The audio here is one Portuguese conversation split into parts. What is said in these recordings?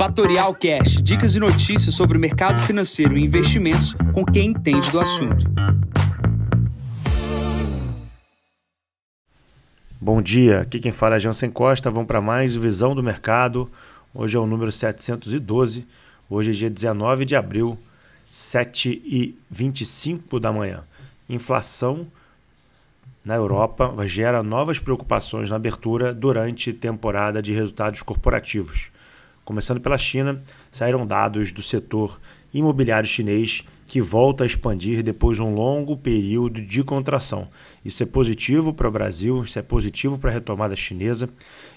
Fatorial Cash, dicas e notícias sobre o mercado financeiro e investimentos com quem entende do assunto. Bom dia, aqui quem fala é Jansen Costa. Vamos para mais Visão do Mercado. Hoje é o número 712. Hoje é dia 19 de abril, 7h25 da manhã. Inflação na Europa gera novas preocupações na abertura durante temporada de resultados corporativos. Começando pela China, saíram dados do setor imobiliário chinês que volta a expandir depois de um longo período de contração. Isso é positivo para o Brasil, isso é positivo para a retomada chinesa,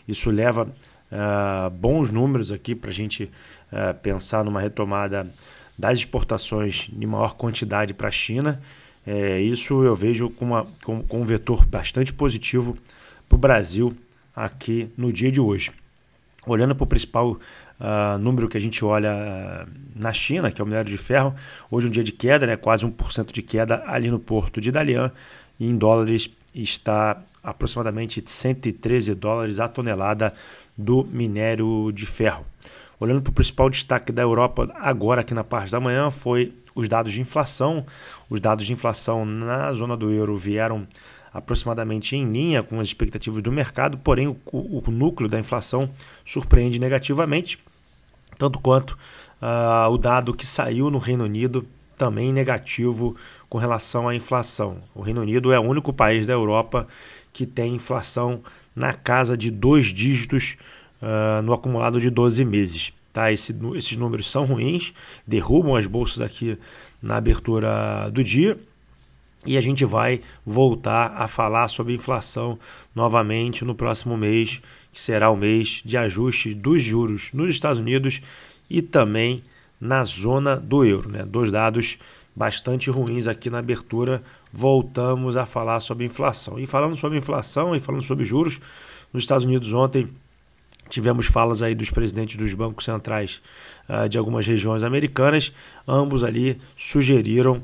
isso leva uh, bons números aqui para a gente uh, pensar numa retomada das exportações de maior quantidade para a China. É, isso eu vejo com, uma, com, com um vetor bastante positivo para o Brasil aqui no dia de hoje. Olhando para o principal uh, número que a gente olha uh, na China, que é o minério de ferro, hoje um dia de queda, né, quase 1% de queda ali no porto de Dalian, e em dólares está aproximadamente 113 dólares a tonelada do minério de ferro. Olhando para o principal destaque da Europa agora aqui na parte da manhã foi os dados de inflação. Os dados de inflação na zona do euro vieram aproximadamente em linha com as expectativas do mercado, porém o, o núcleo da inflação surpreende negativamente, tanto quanto uh, o dado que saiu no Reino Unido também negativo com relação à inflação. O Reino Unido é o único país da Europa que tem inflação na casa de dois dígitos uh, no acumulado de 12 meses. Tá? Esse, esses números são ruins, derrubam as bolsas aqui na abertura do dia e a gente vai voltar a falar sobre inflação novamente no próximo mês, que será o mês de ajuste dos juros nos Estados Unidos e também na zona do euro. Né? Dois dados bastante ruins aqui na abertura. Voltamos a falar sobre inflação. E falando sobre inflação e falando sobre juros, nos Estados Unidos ontem tivemos falas aí dos presidentes dos bancos centrais uh, de algumas regiões americanas. Ambos ali sugeriram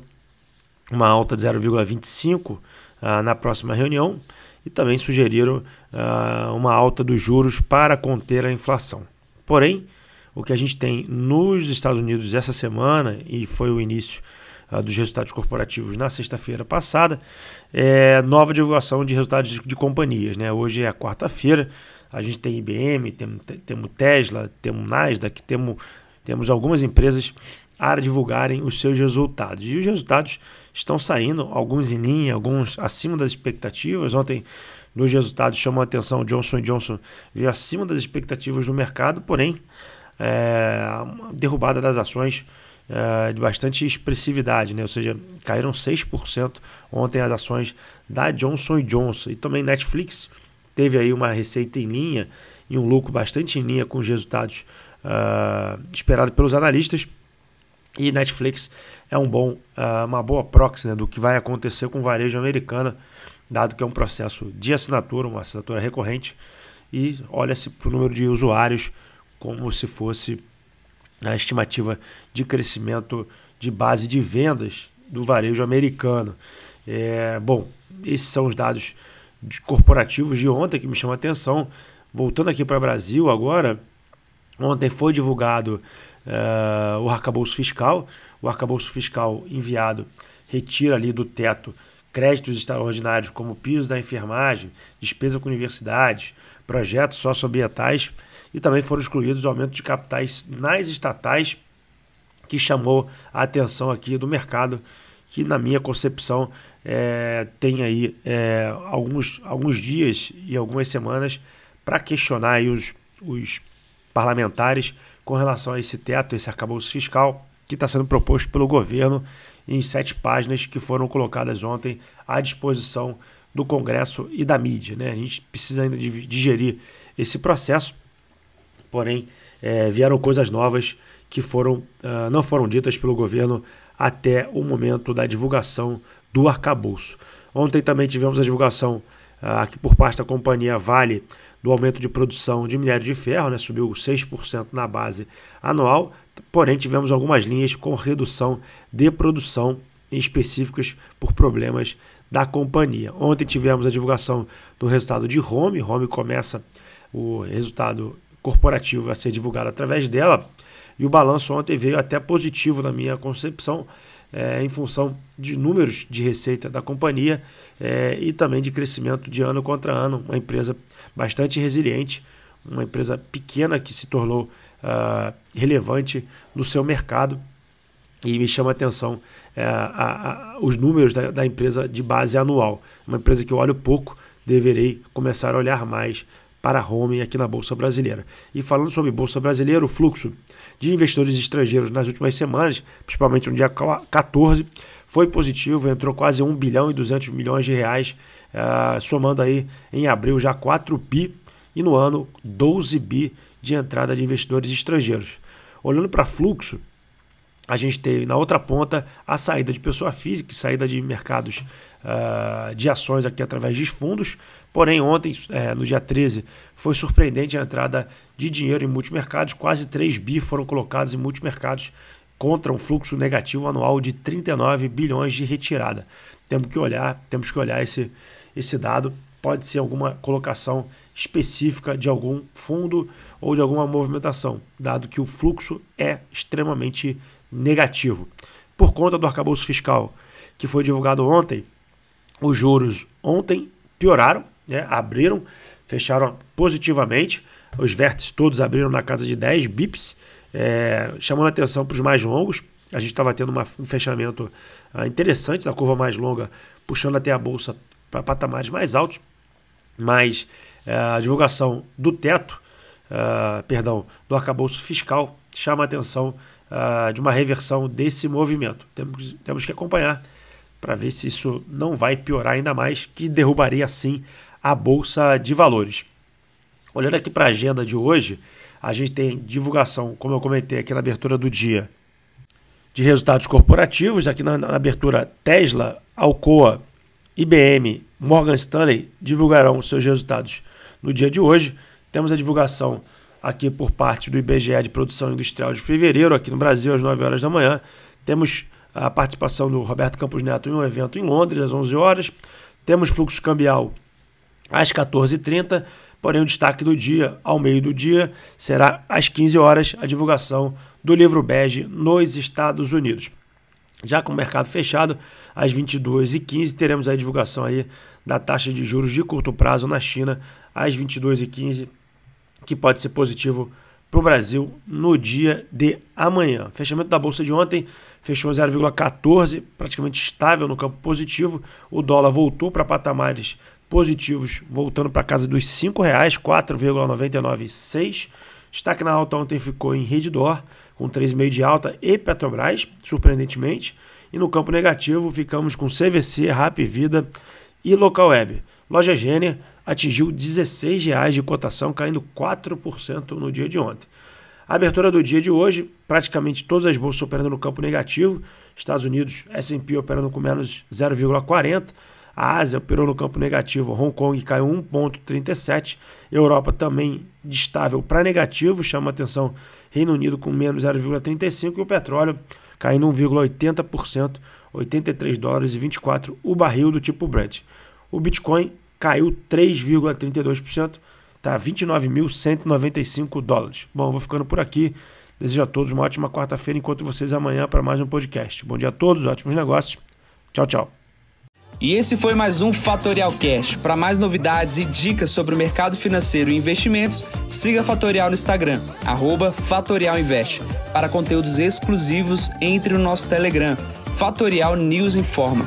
uma alta de 0,25 uh, ah, na próxima reunião e também sugeriram uh, uma alta dos juros para conter a inflação. Porém, o que a gente tem nos Estados Unidos essa semana, e foi o início uh, dos resultados corporativos na sexta-feira passada, é nova divulgação de resultados de, de companhias. Né? Hoje é a quarta-feira, a gente tem IBM, temos, temos Tesla, temos Nasdaq, temos, temos algumas empresas a divulgarem os seus resultados. E os resultados estão saindo, alguns em linha, alguns acima das expectativas. Ontem, nos resultados, chamou a atenção: Johnson Johnson veio acima das expectativas do mercado, porém, é, derrubada das ações é, de bastante expressividade, né? ou seja, caíram 6% ontem as ações da Johnson Johnson. E também Netflix teve aí uma receita em linha e um lucro bastante em linha com os resultados uh, esperados pelos analistas. E Netflix é um bom, uh, uma boa proxy né, do que vai acontecer com o varejo americano, dado que é um processo de assinatura, uma assinatura recorrente, e olha-se para o número de usuários como se fosse a estimativa de crescimento de base de vendas do varejo americano. É, bom, esses são os dados corporativos de ontem que me chamam a atenção. Voltando aqui para o Brasil agora, ontem foi divulgado uh, o arcabouço fiscal. O arcabouço fiscal enviado retira ali do teto créditos extraordinários como piso da enfermagem, despesa com universidades, projetos socioambientais e também foram excluídos o aumento de capitais nas estatais, que chamou a atenção aqui do mercado, que na minha concepção é, tem aí é, alguns, alguns dias e algumas semanas para questionar os, os parlamentares com relação a esse teto, esse arcabouço fiscal que está sendo proposto pelo governo em sete páginas que foram colocadas ontem à disposição do Congresso e da mídia. Né? A gente precisa ainda digerir esse processo, porém é, vieram coisas novas que foram, uh, não foram ditas pelo governo até o momento da divulgação do arcabouço. Ontem também tivemos a divulgação aqui por parte da companhia Vale do aumento de produção de minério de ferro, né, subiu 6% na base anual, porém tivemos algumas linhas com redução de produção específicas por problemas da companhia. Ontem tivemos a divulgação do resultado de Home, Home começa o resultado corporativo a ser divulgado através dela. E o balanço ontem veio até positivo na minha concepção, é, em função de números de receita da companhia é, e também de crescimento de ano contra ano. Uma empresa bastante resiliente, uma empresa pequena que se tornou uh, relevante no seu mercado e me chama a atenção é, a, a, os números da, da, empresa de base anual. Uma empresa que eu olho pouco, deverei começar a olhar mais para home aqui na Bolsa Brasileira. E falando sobre Bolsa Brasileira, o fluxo de investidores estrangeiros nas últimas semanas, principalmente no dia 14, foi positivo, entrou quase 1 bilhão e 200 milhões de reais, uh, somando aí em abril já 4 bi e no ano 12 bi de entrada de investidores estrangeiros. Olhando para fluxo, a gente teve na outra ponta a saída de pessoa física, saída de mercados uh, de ações aqui através de fundos. Porém, ontem, é, no dia 13, foi surpreendente a entrada de dinheiro em multimercados. Quase 3 bi foram colocados em multimercados contra um fluxo negativo anual de 39 bilhões de retirada. Temos que olhar, temos que olhar esse, esse dado. Pode ser alguma colocação específica de algum fundo ou de alguma movimentação, dado que o fluxo é extremamente negativo. Por conta do arcabouço fiscal que foi divulgado ontem, os juros ontem pioraram, né? abriram, fecharam positivamente, os vértices todos abriram na casa de 10 bips, é, chamando atenção para os mais longos. A gente estava tendo uma, um fechamento uh, interessante da curva mais longa, puxando até a bolsa para patamares mais altos, mas uh, a divulgação do teto, uh, perdão, do arcabouço fiscal chama atenção uh, de uma reversão desse movimento. Temos, temos que acompanhar para ver se isso não vai piorar ainda mais, que derrubaria assim a bolsa de valores. Olhando aqui para a agenda de hoje, a gente tem divulgação, como eu comentei aqui na abertura do dia, de resultados corporativos. Aqui na, na abertura, Tesla, Alcoa, IBM, Morgan Stanley divulgarão seus resultados no dia de hoje. Temos a divulgação aqui por parte do IBGE de Produção Industrial de fevereiro, aqui no Brasil, às 9 horas da manhã. Temos a participação do Roberto Campos Neto em um evento em Londres, às 11 horas. Temos fluxo cambial às 14h30, porém o destaque do dia, ao meio do dia, será às 15 horas a divulgação do livro bege nos Estados Unidos. Já com o mercado fechado, às 22h15, teremos a divulgação aí da taxa de juros de curto prazo na China, às 22h15, que pode ser positivo para o Brasil no dia de amanhã. Fechamento da bolsa de ontem fechou 0,14, praticamente estável no campo positivo. O dólar voltou para patamares positivos, voltando para casa dos R$ 5,00, 4,996. Destaque na alta ontem ficou em Redditor, com 3,5 de alta, e Petrobras, surpreendentemente. E no campo negativo ficamos com CVC, Rap Vida e Local Web. Loja Gênia atingiu R$ 16,00 de cotação, caindo 4% no dia de ontem. A abertura do dia de hoje, praticamente todas as bolsas operando no campo negativo. Estados Unidos, S&P operando com menos 0,40. A Ásia operou no campo negativo, Hong Kong caiu 1,37. Europa também estável para negativo, chama atenção Reino Unido com menos 0,35 e o petróleo caindo 1,80%, 83 dólares e 24 o barril do tipo Brent. O Bitcoin caiu 3,32%, tá 29.195 dólares. Bom, vou ficando por aqui. Desejo a todos uma ótima quarta-feira, enquanto vocês amanhã para mais um podcast. Bom dia a todos, ótimos negócios. Tchau, tchau. E esse foi mais um Fatorial Cash. Para mais novidades e dicas sobre o mercado financeiro e investimentos, siga Fatorial no Instagram, @fatorialinvest. Para conteúdos exclusivos, entre no nosso Telegram, Fatorial News Informa.